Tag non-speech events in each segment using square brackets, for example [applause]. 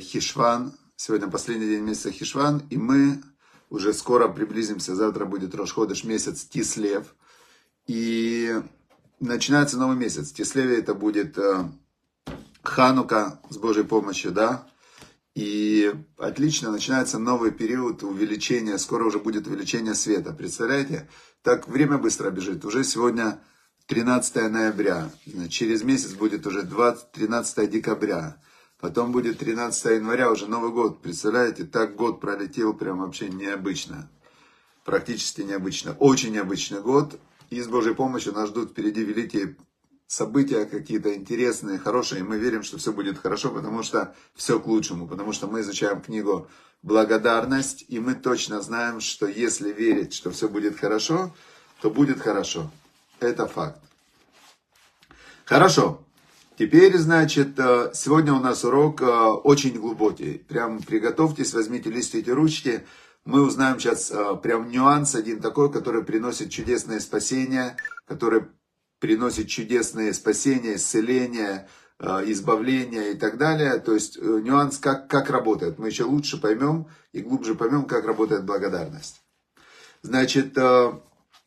Хишван. Сегодня последний день месяца Хишван, и мы уже скоро приблизимся. Завтра будет Рошходыш месяц Тислев. И начинается новый месяц. Тислеве это будет э, Ханука с Божьей помощью, да. И отлично, начинается новый период увеличения, скоро уже будет увеличение света. Представляете? Так время быстро бежит. Уже сегодня 13 ноября, через месяц будет уже 20, 13 декабря. Потом будет 13 января, уже Новый год. Представляете, так год пролетел прям вообще необычно. Практически необычно. Очень необычный год. И с Божьей помощью нас ждут впереди великие события какие-то интересные, хорошие, и мы верим, что все будет хорошо, потому что все к лучшему, потому что мы изучаем книгу «Благодарность», и мы точно знаем, что если верить, что все будет хорошо, то будет хорошо. Это факт. Хорошо. Теперь, значит, э, сегодня у нас урок э, очень глубокий. Прям приготовьтесь, возьмите лист, эти ручки. Мы узнаем сейчас э, прям нюанс один такой, который приносит чудесное спасение, который приносит чудесные спасения, исцеления, э, избавления и так далее. То есть нюанс, как, как работает. Мы еще лучше поймем и глубже поймем, как работает благодарность. Значит,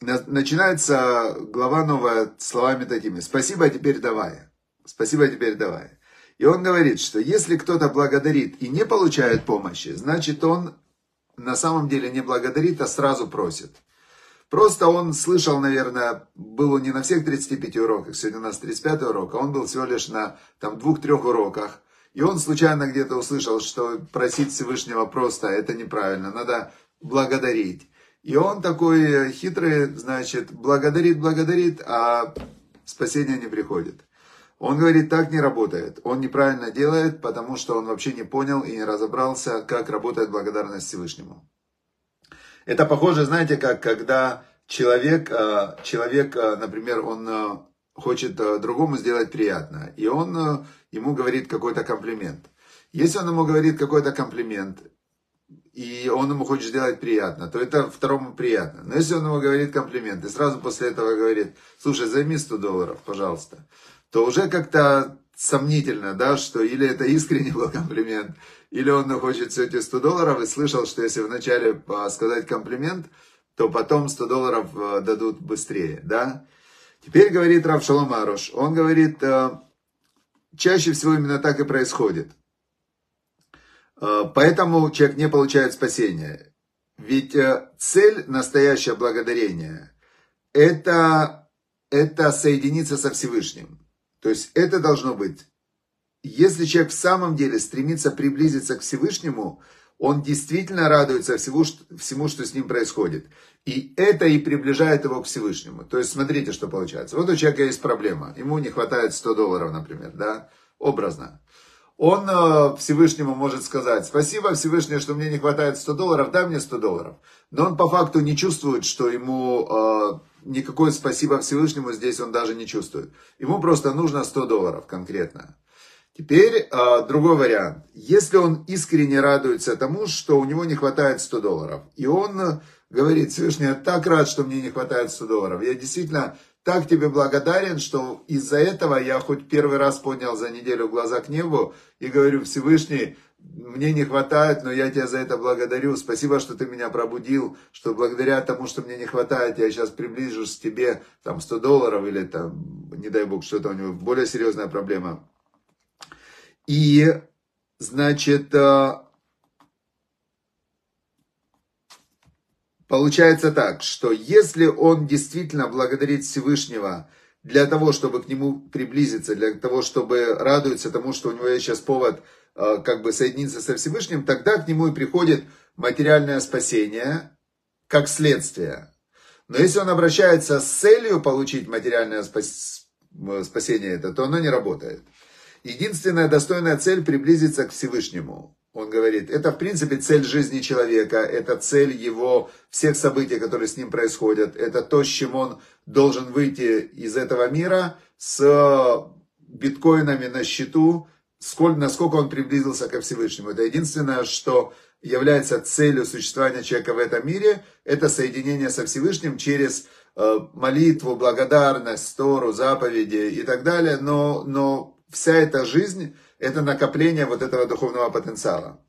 начинается глава новая словами такими. Спасибо, а теперь давай. Спасибо, а теперь давай. И он говорит, что если кто-то благодарит и не получает помощи, значит он на самом деле не благодарит, а сразу просит. Просто он слышал, наверное, был не на всех 35 уроках, сегодня у нас 35 урок, а он был всего лишь на там двух-трех уроках. И он случайно где-то услышал, что просить Всевышнего просто это неправильно, надо благодарить. И он такой хитрый, значит, благодарит, благодарит, а спасение не приходит. Он говорит, так не работает. Он неправильно делает, потому что он вообще не понял и не разобрался, как работает благодарность Всевышнему. Это похоже, знаете, как когда человек, э, человек, э, например, он э, хочет другому сделать приятно, и он ему говорит какой-то комплимент. Если он ему говорит какой-то комплимент, и он ему хочет сделать приятно, то это второму приятно. Но если он ему говорит комплимент, и сразу после этого говорит, слушай, займи 100 долларов, пожалуйста, то уже как-то сомнительно, да, что или это искренний был комплимент, или он хочет все эти 100 долларов и слышал, что если вначале а, сказать комплимент, то потом 100 долларов а, дадут быстрее, да. Теперь говорит Рав Шалом он говорит, а, чаще всего именно так и происходит. Поэтому человек не получает спасения. Ведь цель настоящее благодарение – это, это соединиться со Всевышним. То есть это должно быть если человек в самом деле стремится приблизиться к Всевышнему, он действительно радуется всему, всему, что с ним происходит. И это и приближает его к Всевышнему. То есть, смотрите, что получается. Вот у человека есть проблема. Ему не хватает 100 долларов, например, да, образно. Он э, Всевышнему может сказать, спасибо Всевышний, что мне не хватает 100 долларов, дай мне 100 долларов. Но он по факту не чувствует, что ему э, никакое спасибо Всевышнему здесь он даже не чувствует. Ему просто нужно 100 долларов конкретно. Теперь э, другой вариант. Если он искренне радуется тому, что у него не хватает 100 долларов, и он говорит, Всевышний, я так рад, что мне не хватает 100 долларов, я действительно так тебе благодарен, что из-за этого я хоть первый раз поднял за неделю глаза к небу и говорю, Всевышний, мне не хватает, но я тебя за это благодарю. Спасибо, что ты меня пробудил, что благодаря тому, что мне не хватает, я сейчас приближусь к тебе, там, 100 долларов или там, не дай бог, что-то у него более серьезная проблема. И, значит, э, получается так, что если он действительно благодарит Всевышнего для того, чтобы к нему приблизиться, для того, чтобы радуется тому, что у него есть сейчас повод э, как бы соединиться со Всевышним, тогда к нему и приходит материальное спасение как следствие. Но если он обращается с целью получить материальное спасение, это, то оно не работает. Единственная достойная цель приблизиться к Всевышнему. Он говорит, это в принципе цель жизни человека, это цель его всех событий, которые с ним происходят, это то, с чем он должен выйти из этого мира с биткоинами на счету, сколько, насколько он приблизился ко Всевышнему. Это единственное, что является целью существования человека в этом мире, это соединение со Всевышним через э, молитву, благодарность, Тору, заповеди и так далее, но, но вся эта жизнь – это накопление вот этого духовного потенциала.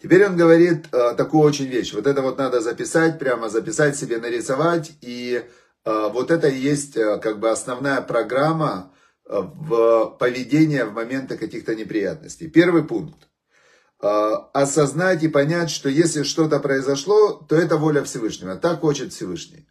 Теперь он говорит э, такую очень вещь. Вот это вот надо записать, прямо записать себе, нарисовать. И э, вот это и есть э, как бы основная программа э, в поведении в моменты каких-то неприятностей. Первый пункт. Э, осознать и понять, что если что-то произошло, то это воля Всевышнего. Так хочет Всевышний.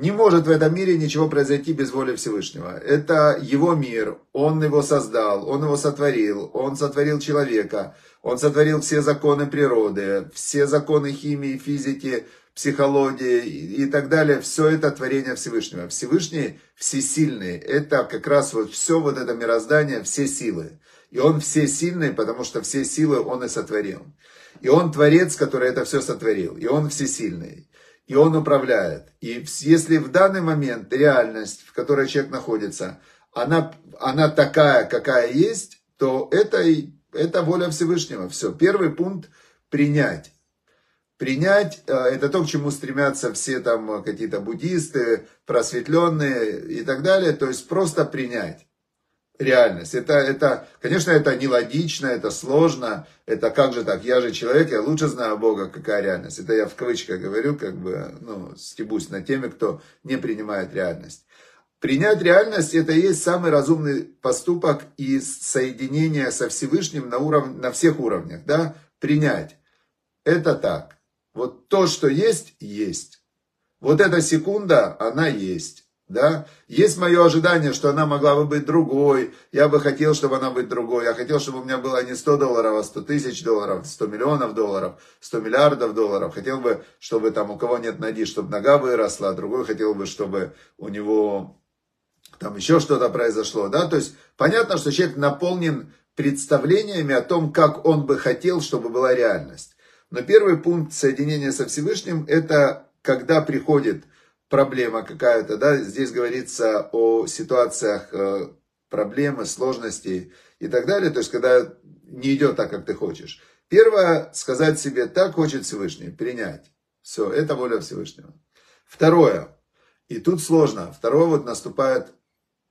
Не может в этом мире ничего произойти без воли Всевышнего. Это его мир, он его создал, он его сотворил, он сотворил человека, он сотворил все законы природы, все законы химии, физики, психологии и так далее. Все это творение Всевышнего. Всевышний всесильный. Это как раз вот все вот это мироздание, все силы. И он всесильный, потому что все силы он и сотворил. И он творец, который это все сотворил. И он всесильный и он управляет. И если в данный момент реальность, в которой человек находится, она, она такая, какая есть, то это, это воля Всевышнего. Все. Первый пункт – принять. Принять э, – это то, к чему стремятся все там какие-то буддисты, просветленные и так далее. То есть просто принять реальность. Это, это, конечно, это нелогично, это сложно, это как же так, я же человек, я лучше знаю Бога, какая реальность. Это я в кавычках говорю, как бы, ну, стебусь на теме, кто не принимает реальность. Принять реальность – это и есть самый разумный поступок и соединение со Всевышним на, уров... на всех уровнях. Да? Принять. Это так. Вот то, что есть, есть. Вот эта секунда, она есть да, есть мое ожидание, что она могла бы быть другой, я бы хотел, чтобы она быть другой, я хотел, чтобы у меня было не 100 долларов, а 100 тысяч долларов, 100 миллионов долларов, 100 миллиардов долларов, хотел бы, чтобы там у кого нет ноги, чтобы нога выросла, а другой хотел бы, чтобы у него там еще что-то произошло, да, то есть понятно, что человек наполнен представлениями о том, как он бы хотел, чтобы была реальность. Но первый пункт соединения со Всевышним, это когда приходит проблема какая-то, да, здесь говорится о ситуациях э, проблемы, сложностей и так далее, то есть когда не идет так, как ты хочешь. Первое, сказать себе, так хочет Всевышний, принять. Все, это воля Всевышнего. Второе, и тут сложно, второе вот наступает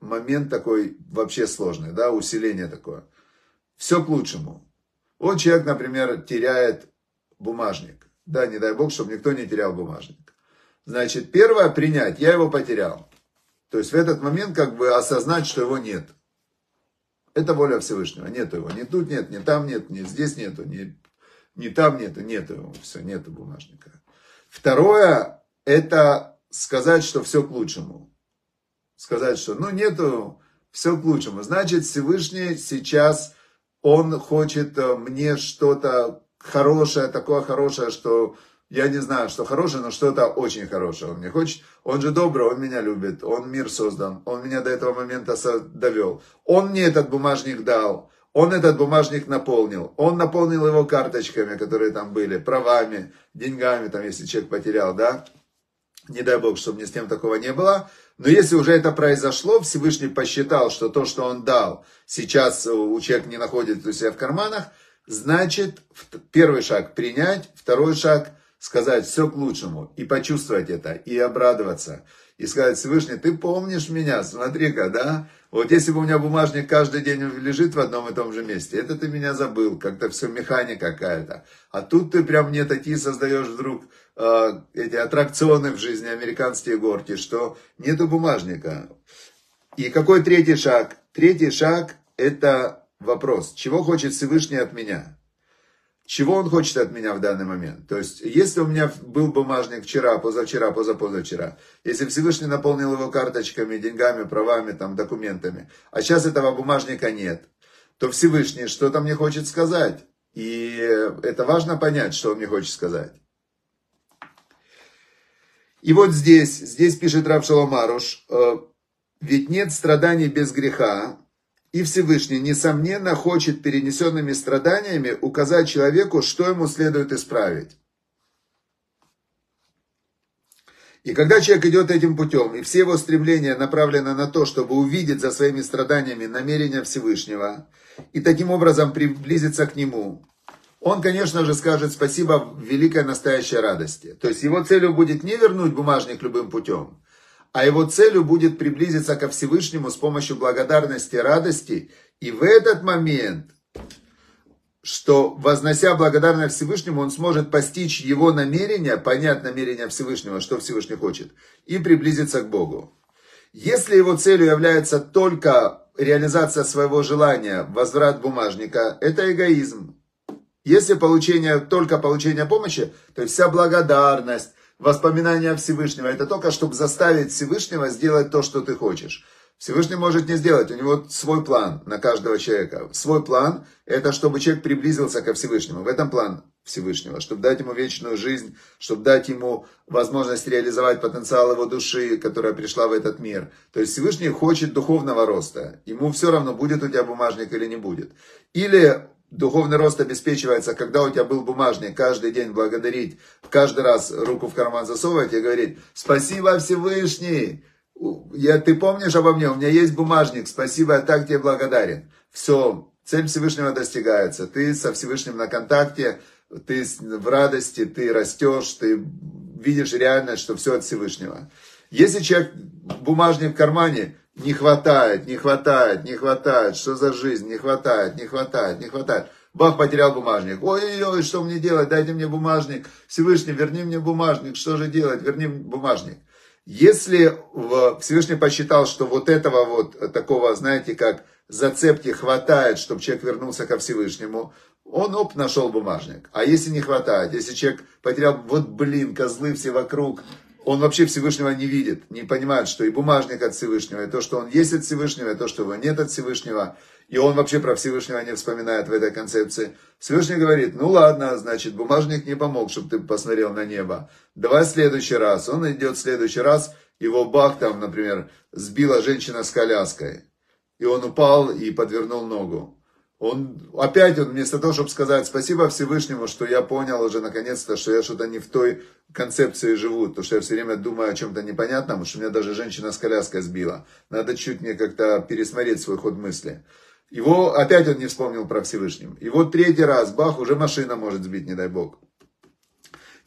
момент такой вообще сложный, да, усиление такое. Все к лучшему. Вот человек, например, теряет бумажник. Да, не дай бог, чтобы никто не терял бумажник. Значит, первое принять, я его потерял. То есть в этот момент как бы осознать, что его нет. Это воля Всевышнего. Нет его. Ни тут нет, ни там нет, ни здесь нету, ни, ни там нету, нету его. Все, нету бумажника. Второе, это сказать, что все к лучшему. Сказать, что ну нету, все к лучшему. Значит, Всевышний сейчас, он хочет э, мне что-то хорошее, такое хорошее, что я не знаю, что хорошее, но что-то очень хорошее он мне хочет. Он же добрый, он меня любит, он мир создан, он меня до этого момента довел. Он мне этот бумажник дал, он этот бумажник наполнил, он наполнил его карточками, которые там были, правами, деньгами, там, если человек потерял, да. Не дай Бог, чтобы мне с тем такого не было. Но если уже это произошло, Всевышний посчитал, что то, что он дал, сейчас у человека не находится у себя в карманах, значит, первый шаг принять, второй шаг – сказать все к лучшему, и почувствовать это, и обрадоваться, и сказать, Всевышний, ты помнишь меня, смотри-ка, да? Вот если бы у меня бумажник каждый день лежит в одном и том же месте, это ты меня забыл, как-то все механика какая-то. А тут ты прям мне такие создаешь вдруг э, эти аттракционы в жизни, американские горки, что нету бумажника. И какой третий шаг? Третий шаг это вопрос, чего хочет Всевышний от меня? Чего он хочет от меня в данный момент. То есть, если у меня был бумажник вчера, позавчера, позапозавчера, если Всевышний наполнил его карточками, деньгами, правами, там, документами, а сейчас этого бумажника нет, то Всевышний что-то мне хочет сказать. И это важно понять, что он мне хочет сказать. И вот здесь, здесь пишет Рав Шаломаруш, «Э, ведь нет страданий без греха, и Всевышний, несомненно, хочет перенесенными страданиями указать человеку, что ему следует исправить. И когда человек идет этим путем, и все его стремления направлены на то, чтобы увидеть за своими страданиями намерения Всевышнего, и таким образом приблизиться к Нему, он, конечно же, скажет спасибо великой настоящей радости. То есть его целью будет не вернуть бумажник любым путем, а его целью будет приблизиться ко Всевышнему с помощью благодарности, радости. И в этот момент, что вознося благодарность Всевышнему, он сможет постичь его намерение, понять намерение Всевышнего, что Всевышний хочет, и приблизиться к Богу. Если его целью является только реализация своего желания, возврат бумажника, это эгоизм. Если получение, только получение помощи, то есть вся благодарность, воспоминания Всевышнего, это только чтобы заставить Всевышнего сделать то, что ты хочешь. Всевышний может не сделать, у него свой план на каждого человека. Свой план – это чтобы человек приблизился ко Всевышнему. В этом план Всевышнего, чтобы дать ему вечную жизнь, чтобы дать ему возможность реализовать потенциал его души, которая пришла в этот мир. То есть Всевышний хочет духовного роста. Ему все равно, будет у тебя бумажник или не будет. Или духовный рост обеспечивается, когда у тебя был бумажник, каждый день благодарить, каждый раз руку в карман засовывать и говорить «Спасибо, Всевышний!» я, ты помнишь обо мне, у меня есть бумажник, спасибо, я так тебе благодарен. Все, цель Всевышнего достигается. Ты со Всевышним на контакте, ты в радости, ты растешь, ты видишь реальность, что все от Всевышнего. Если человек бумажник в кармане, не хватает, не хватает, не хватает, что за жизнь, не хватает, не хватает, не хватает. Бах, потерял бумажник. Ой-ой-ой, что мне делать? Дайте мне бумажник. Всевышний, верни мне бумажник. Что же делать? Верни бумажник. Если Всевышний посчитал, что вот этого вот такого, знаете, как зацепки хватает, чтобы человек вернулся ко Всевышнему, он, оп, нашел бумажник. А если не хватает, если человек потерял, вот блин, козлы все вокруг, он вообще Всевышнего не видит, не понимает, что и бумажник от Всевышнего, и то, что он есть от Всевышнего, и то, что его нет от Всевышнего, и он вообще про Всевышнего не вспоминает в этой концепции. Всевышний говорит, ну ладно, значит, бумажник не помог, чтобы ты посмотрел на небо. Давай в следующий раз. Он идет в следующий раз, его бах там, например, сбила женщина с коляской. И он упал и подвернул ногу. Он опять, он вместо того, чтобы сказать спасибо Всевышнему, что я понял уже наконец-то, что я что-то не в той концепции живу, то что я все время думаю о чем-то непонятном, что меня даже женщина с коляской сбила. Надо чуть мне как-то пересмотреть свой ход мысли. Его опять он не вспомнил про Всевышнего. И вот третий раз, бах, уже машина может сбить, не дай бог.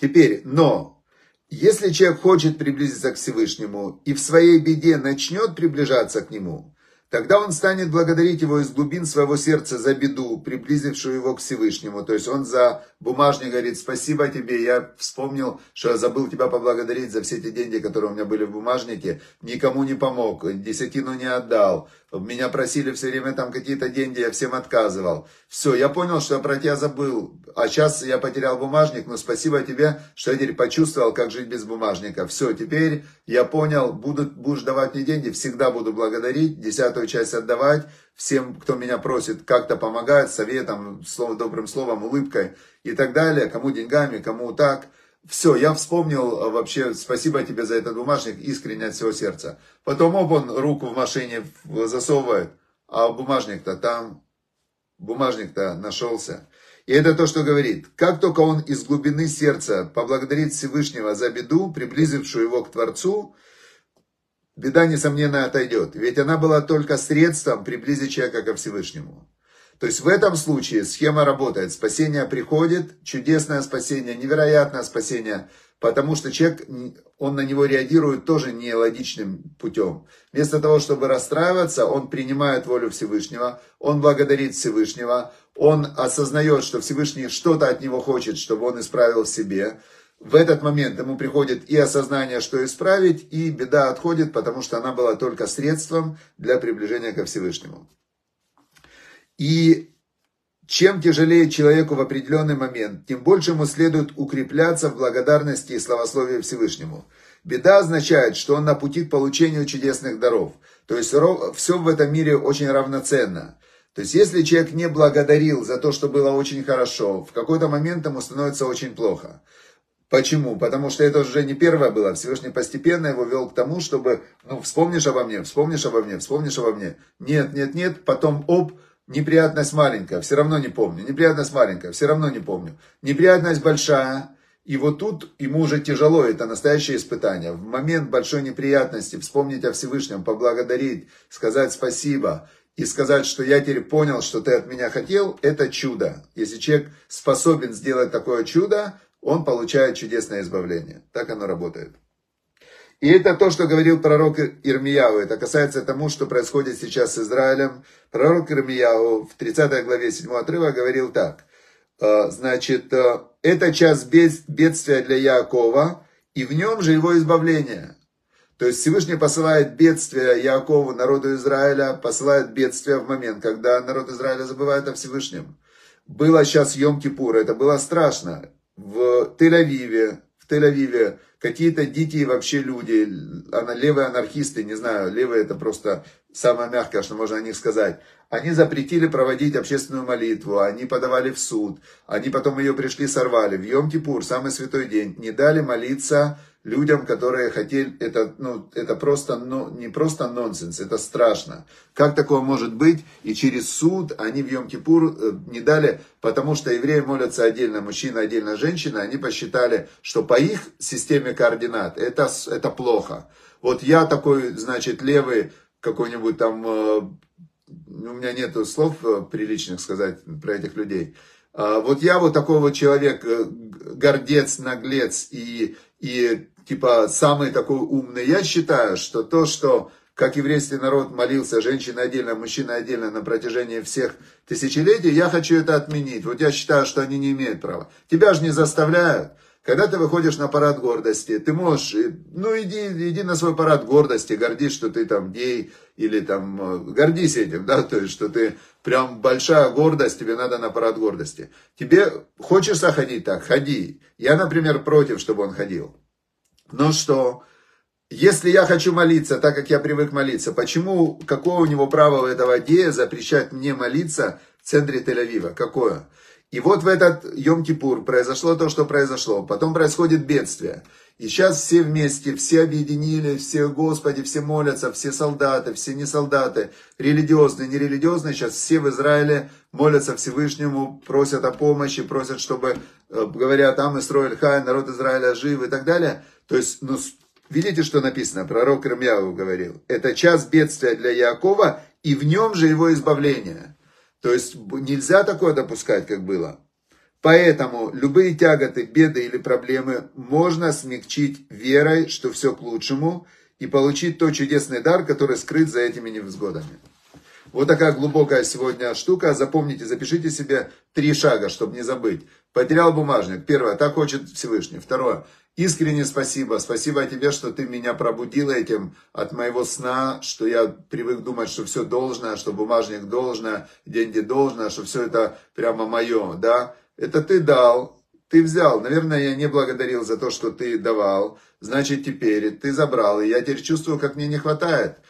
Теперь, но, если человек хочет приблизиться к Всевышнему и в своей беде начнет приближаться к нему, Тогда он станет благодарить его из глубин своего сердца за беду, приблизившую его к Всевышнему. То есть он за бумажник говорит, спасибо тебе, я вспомнил, что я забыл тебя поблагодарить за все те деньги, которые у меня были в бумажнике, никому не помог, десятину не отдал, меня просили все время там какие-то деньги, я всем отказывал. Все, я понял, что я про тебя забыл, а сейчас я потерял бумажник, но спасибо тебе, что я теперь почувствовал, как жить без бумажника. Все, теперь я понял, будут, будешь давать мне деньги, всегда буду благодарить, десятую часть отдавать, всем, кто меня просит, как-то помогать, советом, словом, добрым словом, улыбкой и так далее, кому деньгами, кому так. Все, я вспомнил а, вообще, спасибо тебе за этот бумажник, искренне от всего сердца. Потом оп, он руку в машине засовывает, а бумажник-то там, бумажник-то нашелся. И это то, что говорит. Как только он из глубины сердца поблагодарит Всевышнего за беду, приблизившую его к Творцу, беда, несомненно, отойдет. Ведь она была только средством приблизить человека ко Всевышнему. То есть в этом случае схема работает. Спасение приходит, чудесное спасение, невероятное спасение, потому что человек, он на него реагирует тоже нелогичным путем. Вместо того, чтобы расстраиваться, он принимает волю Всевышнего, он благодарит Всевышнего, он осознает, что Всевышний что-то от него хочет, чтобы он исправил в себе. В этот момент ему приходит и осознание, что исправить, и беда отходит, потому что она была только средством для приближения ко Всевышнему. И чем тяжелее человеку в определенный момент, тем больше ему следует укрепляться в благодарности и славословии Всевышнему. Беда означает, что он на пути к получению чудесных даров. То есть все в этом мире очень равноценно. То есть если человек не благодарил за то, что было очень хорошо, в какой-то момент ему становится очень плохо. Почему? Потому что это уже не первое было. Всевышний постепенно его вел к тому, чтобы, ну, вспомнишь обо мне, вспомнишь обо мне, вспомнишь обо мне. Нет, нет, нет, потом, оп, Неприятность маленькая, все равно не помню. Неприятность маленькая, все равно не помню. Неприятность большая, и вот тут ему уже тяжело, это настоящее испытание. В момент большой неприятности вспомнить о Всевышнем, поблагодарить, сказать спасибо и сказать, что я теперь понял, что ты от меня хотел, это чудо. Если человек способен сделать такое чудо, он получает чудесное избавление. Так оно работает. И это то, что говорил пророк Ирмияу. Это касается тому, что происходит сейчас с Израилем. Пророк Ирмияу в 30 главе 7 отрыва говорил так. «Э, значит, э, это час бедствия для Якова, и в нем же его избавление. То есть Всевышний посылает бедствие Якову, народу Израиля, посылает бедствие в момент, когда народ Израиля забывает о Всевышнем. Было сейчас Йом-Кипур, это было страшно. В Тель-Авиве, в Тель-Авиве какие-то дикие вообще люди, левые анархисты, не знаю, левые это просто самое мягкое, что можно о них сказать. Они запретили проводить общественную молитву, они подавали в суд, они потом ее пришли сорвали. В Йом-Кипур, самый святой день, не дали молиться людям, которые хотели, это, ну, это просто, ну, не просто нонсенс, это страшно. Как такое может быть? И через суд они в Йом-Кипур э, не дали, потому что евреи молятся отдельно, мужчина отдельно, женщина, они посчитали, что по их системе координат это, это плохо. Вот я такой, значит, левый, какой-нибудь там, э, у меня нету слов э, приличных сказать про этих людей. А вот я вот такой вот человек, гордец, наглец и, и типа самый такой умный. Я считаю, что то, что как еврейский народ молился, женщина отдельно, мужчина отдельно на протяжении всех тысячелетий, я хочу это отменить. Вот я считаю, что они не имеют права. Тебя же не заставляют. Когда ты выходишь на парад гордости, ты можешь, ну иди, иди на свой парад гордости, гордись, что ты там гей, или там, э, гордись этим, да, [laughs] то есть, что ты прям большая гордость, тебе надо на парад гордости. Тебе хочешь ходить так, ходи. Я, например, против, чтобы он ходил. Но что, если я хочу молиться так, как я привык молиться, почему, какое у него право у этого гея запрещать мне молиться в центре Тель-Авива? Какое? И вот в этот Йом-Кипур произошло то, что произошло. Потом происходит бедствие. И сейчас все вместе, все объединили, все, Господи, все молятся, все солдаты, все не солдаты, религиозные, нерелигиозные, сейчас все в Израиле молятся Всевышнему, просят о помощи, просят, чтобы, э, говорят, там Исроэль Хай, народ Израиля жив и так далее. То есть, ну, видите, что написано, пророк Рамьяву говорил, это час бедствия для Якова, и в нем же его избавление. То есть, нельзя такое допускать, как было. Поэтому любые тяготы, беды или проблемы можно смягчить верой, что все к лучшему, и получить тот чудесный дар, который скрыт за этими невзгодами. Вот такая глубокая сегодня штука. Запомните, запишите себе три шага, чтобы не забыть. Потерял бумажник. Первое, так хочет Всевышний. Второе, Искренне спасибо. Спасибо тебе, что ты меня пробудил этим от моего сна, что я привык думать, что все должно, что бумажник должно, деньги должно, что все это прямо мое, да. Это ты дал, ты взял. Наверное, я не благодарил за то, что ты давал. Значит, теперь ты забрал. И я теперь чувствую, как мне не хватает.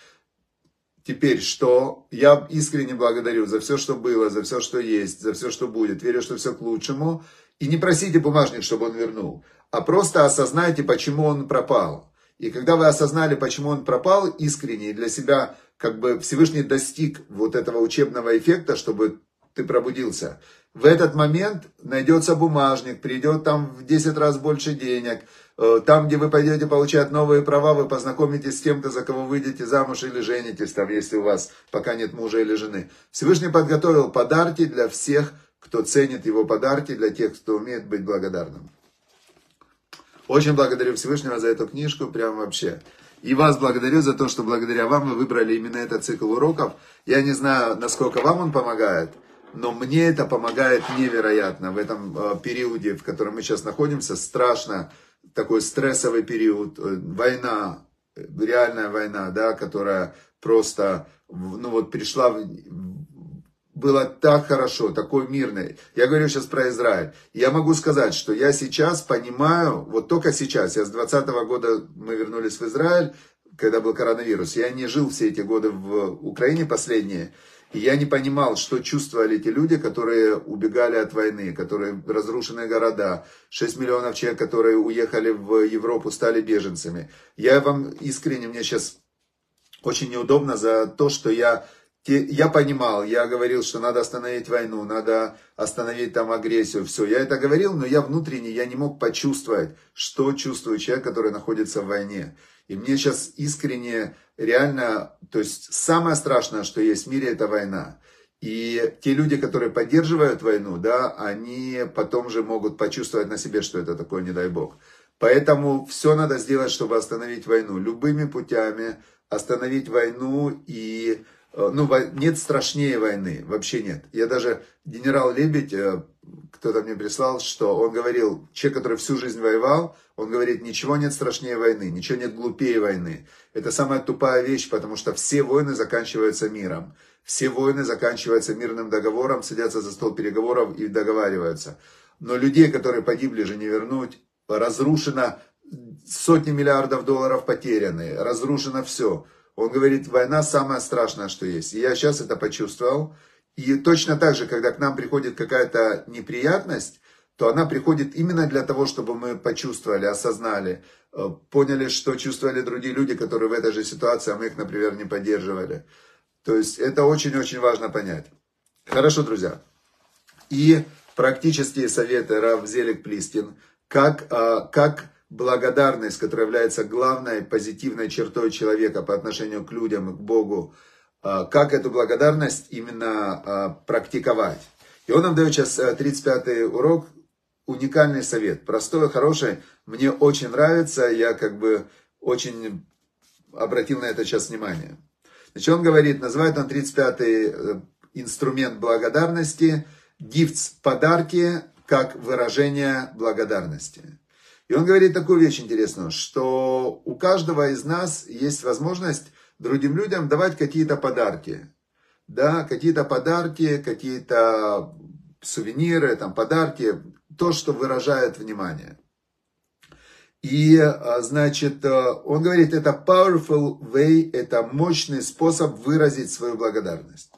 Теперь что? Я искренне благодарю за все, что было, за все, что есть, за все, что будет. Верю, что все к лучшему. И не просите бумажник, чтобы он вернул а просто осознайте, почему он пропал. И когда вы осознали, почему он пропал, искренне и для себя, как бы Всевышний достиг вот этого учебного эффекта, чтобы ты пробудился. В этот момент найдется бумажник, придет там в 10 раз больше денег. Э, там, где вы пойдете получать новые права, вы познакомитесь с кем-то, за кого выйдете замуж или женитесь, там, если у вас пока нет мужа или жены. Всевышний подготовил подарки для всех, кто ценит его подарки, для тех, кто умеет быть благодарным. Очень благодарю Всевышнего за эту книжку, прям вообще. И вас благодарю за то, что благодаря вам вы выбрали именно этот цикл уроков. Я не знаю, насколько вам он помогает, но мне это помогает невероятно в этом э, периоде, в котором мы сейчас находимся. Страшно, такой стрессовый период, э, война, реальная война, да, которая просто, ну вот пришла было так хорошо, такой мирный. Я говорю сейчас про Израиль. Я могу сказать, что я сейчас понимаю, вот только сейчас, я с 20 года мы вернулись в Израиль, когда был коронавирус. Я не жил все эти годы в Украине последние. И я не понимал, что чувствовали эти люди, которые убегали от войны, которые разрушенные города, 6 миллионов человек, которые уехали в Европу, стали беженцами. Я вам искренне, мне сейчас очень неудобно за то, что я я понимал, я говорил, что надо остановить войну, надо остановить там агрессию, все. Я это говорил, но я внутренне, я не мог почувствовать, что чувствует человек, который находится в войне. И мне сейчас искренне, реально, то есть самое страшное, что есть в мире, это война. И те люди, которые поддерживают войну, да, они потом же могут почувствовать на себе, что это такое, не дай бог. Поэтому все надо сделать, чтобы остановить войну. Любыми путями остановить войну и... Э, ну, нет страшнее войны, вообще нет. Я даже, генерал Лебедь, э, кто-то мне прислал, что он говорил, человек, который всю жизнь воевал, он говорит, ничего нет страшнее войны, ничего нет глупее войны. Это самая тупая вещь, потому что все войны заканчиваются миром. Все войны заканчиваются мирным договором, садятся за стол переговоров и договариваются. Но людей, которые погибли, же не вернуть. Разрушено сотни миллиардов долларов потеряны, разрушено все. Он говорит, война самое страшное, что есть. И я сейчас это почувствовал. И точно так же, когда к нам приходит какая-то неприятность, то она приходит именно для того, чтобы мы почувствовали, осознали, э, поняли, что чувствовали другие люди, которые в этой же ситуации, а мы их, например, не поддерживали. То есть это очень-очень важно понять. Хорошо, друзья. И практические советы Рав Зелик Плистин, как, э, как благодарность, которая является главной позитивной чертой человека по отношению к людям, к Богу, как эту благодарность именно практиковать. И он нам дает сейчас 35-й урок, уникальный совет, простой, хороший, мне очень нравится, я как бы очень обратил на это сейчас внимание. Значит, он говорит, называет он 35-й э, инструмент благодарности, гифтс подарки, как выражение благодарности. И он говорит такую вещь интересную, что у каждого из нас есть возможность другим людям давать какие-то подарки. Да, какие-то подарки, какие-то сувениры, там, подарки, то, что выражает внимание. И, а, значит, а, он говорит, это powerful way, это мощный способ выразить свою благодарность.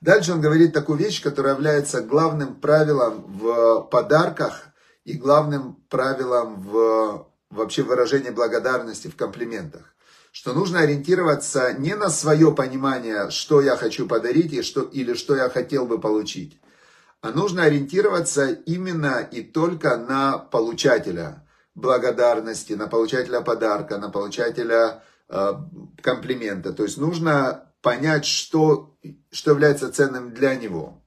Дальше он говорит такую вещь, которая является главным правилом в подарках и главным правилом в вообще выражении благодарности в комплиментах. Что нужно ориентироваться не на свое понимание, что я хочу подарить и что, или что я хотел бы получить, а нужно ориентироваться именно и только на получателя благодарности, на получателя подарка, на получателя э, комплимента. То есть нужно понять, что, что является ценным для него.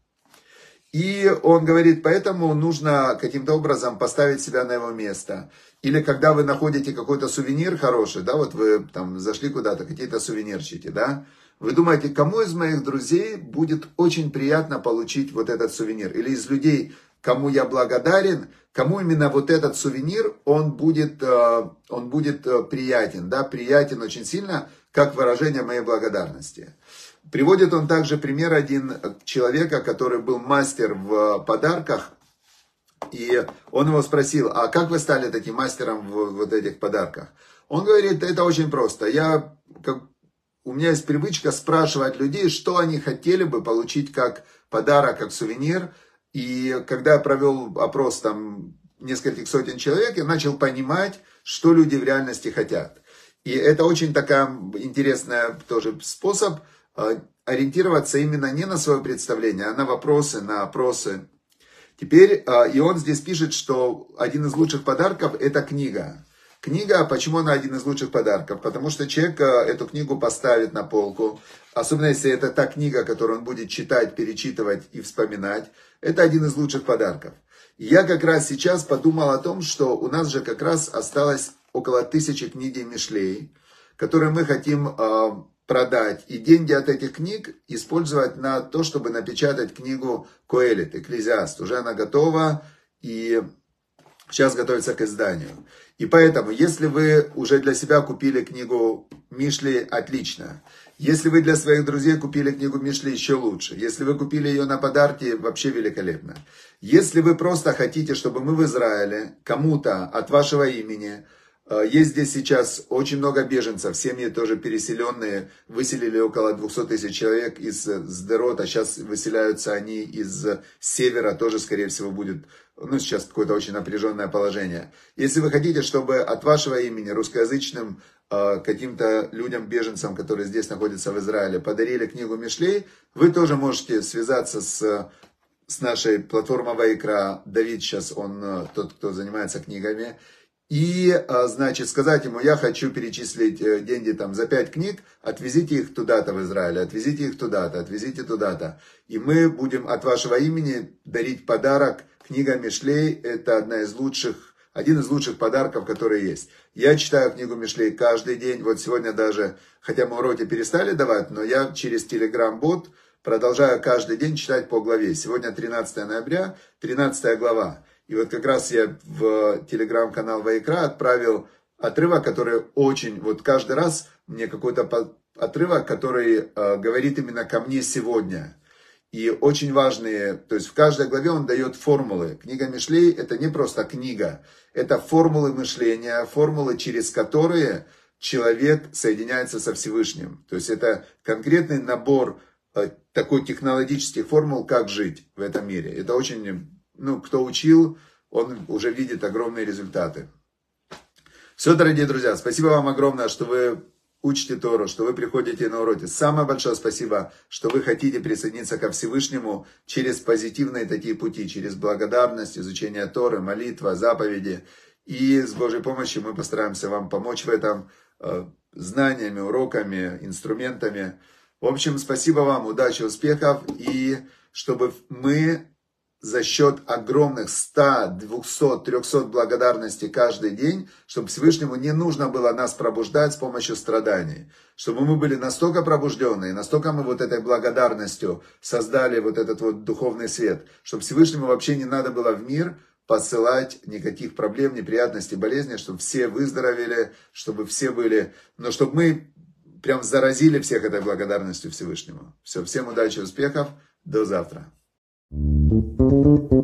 И он говорит, поэтому нужно каким-то образом поставить себя на его место. Или когда вы находите какой-то сувенир хороший, да, вот вы там зашли куда-то, какие-то сувенирчики, да, вы думаете, кому из моих друзей будет очень приятно получить вот этот сувенир? Или из людей, кому я благодарен, кому именно вот этот сувенир, он будет, э, он будет э, приятен, да, приятен очень сильно, как выражение моей благодарности. Приводит он также пример один человека, который был мастер в подарках, и он его спросил, а как вы стали таким мастером в вот этих подарках? Он говорит, это очень просто. Я как у меня есть привычка спрашивать людей, что они хотели бы получить как подарок, как сувенир. И когда я провел опрос там нескольких сотен человек, я начал понимать, что люди в реальности хотят. И это очень такая интересная тоже способ ориентироваться именно не на свое представление, а на вопросы, на опросы. Теперь, э, и он здесь пишет, что один из лучших подарков это книга. Книга, почему она один из лучших подарков? Потому что человек э, эту книгу поставит на полку, особенно если это та книга, которую он будет читать, перечитывать и вспоминать. Это один из лучших подарков. И я как раз сейчас подумал о том, что у нас же как раз осталось около тысячи книг Мишлей, которые мы хотим э, продать. И деньги от этих книг использовать на то, чтобы напечатать книгу Коэлит, Экклезиаст. Уже она готова и сейчас готовится к изданию. И поэтому, если вы уже для себя купили книгу Мишли, отлично. Если вы для своих друзей купили книгу Мишли, еще лучше. Если вы купили ее на подарки, вообще великолепно. Если вы просто хотите, чтобы мы в Израиле кому-то от вашего имени есть здесь сейчас очень много беженцев, семьи тоже переселенные, выселили около 200 тысяч человек из э, Сдерота, сейчас выселяются они из севера, тоже, скорее всего, будет, ну, сейчас какое-то очень напряженное положение. Если вы хотите, чтобы от вашего имени русскоязычным э, каким-то людям, беженцам, которые здесь находятся в Израиле, подарили книгу Мишлей, вы тоже можете связаться с с нашей платформой Вайкра. Давид сейчас, он тот, кто занимается книгами и, а, значит, сказать ему, я хочу перечислить э, деньги там за пять книг, отвезите их туда-то в Израиль, отвезите их туда-то, отвезите туда-то. И мы будем от вашего имени дарить подарок. Книга Мишлей – это одна из лучших один из лучших подарков, которые есть. Я читаю книгу Мишлей каждый день. Вот сегодня даже, хотя мы уроки перестали давать, но я через Telegram-бот продолжаю каждый день читать по главе. Сегодня 13 ноября, 13 глава. И вот как раз я в телеграм-канал Вайкра отправил отрывок, который очень, вот каждый раз мне какой-то отрывок, который э, говорит именно ко мне сегодня. И очень важные, то есть в каждой главе он дает формулы. Книга Мишлей это не просто книга, это формулы мышления, формулы, через которые человек соединяется со Всевышним. То есть это конкретный набор э, такой технологических формул, как жить в этом мире. Это очень, ну, кто учил, он уже видит огромные результаты. Все, дорогие друзья, спасибо вам огромное, что вы учите Тору, что вы приходите на уроки. Самое большое спасибо, что вы хотите присоединиться ко Всевышнему через позитивные такие пути, через благодарность, изучение Торы, молитва, заповеди. И с Божьей помощью мы постараемся вам помочь в этом э, знаниями, уроками, инструментами. В общем, спасибо вам, удачи, успехов, и чтобы мы за счет огромных 100, 200, 300 благодарностей каждый день, чтобы Всевышнему не нужно было нас пробуждать с помощью страданий. Чтобы мы были настолько пробужденные, настолько мы вот этой благодарностью создали вот этот вот духовный свет, чтобы Всевышнему вообще не надо было в мир посылать никаких проблем, неприятностей, болезней, чтобы все выздоровели, чтобы все были, но чтобы мы прям заразили всех этой благодарностью Всевышнему. Все, всем удачи, успехов, до завтра. Thank you.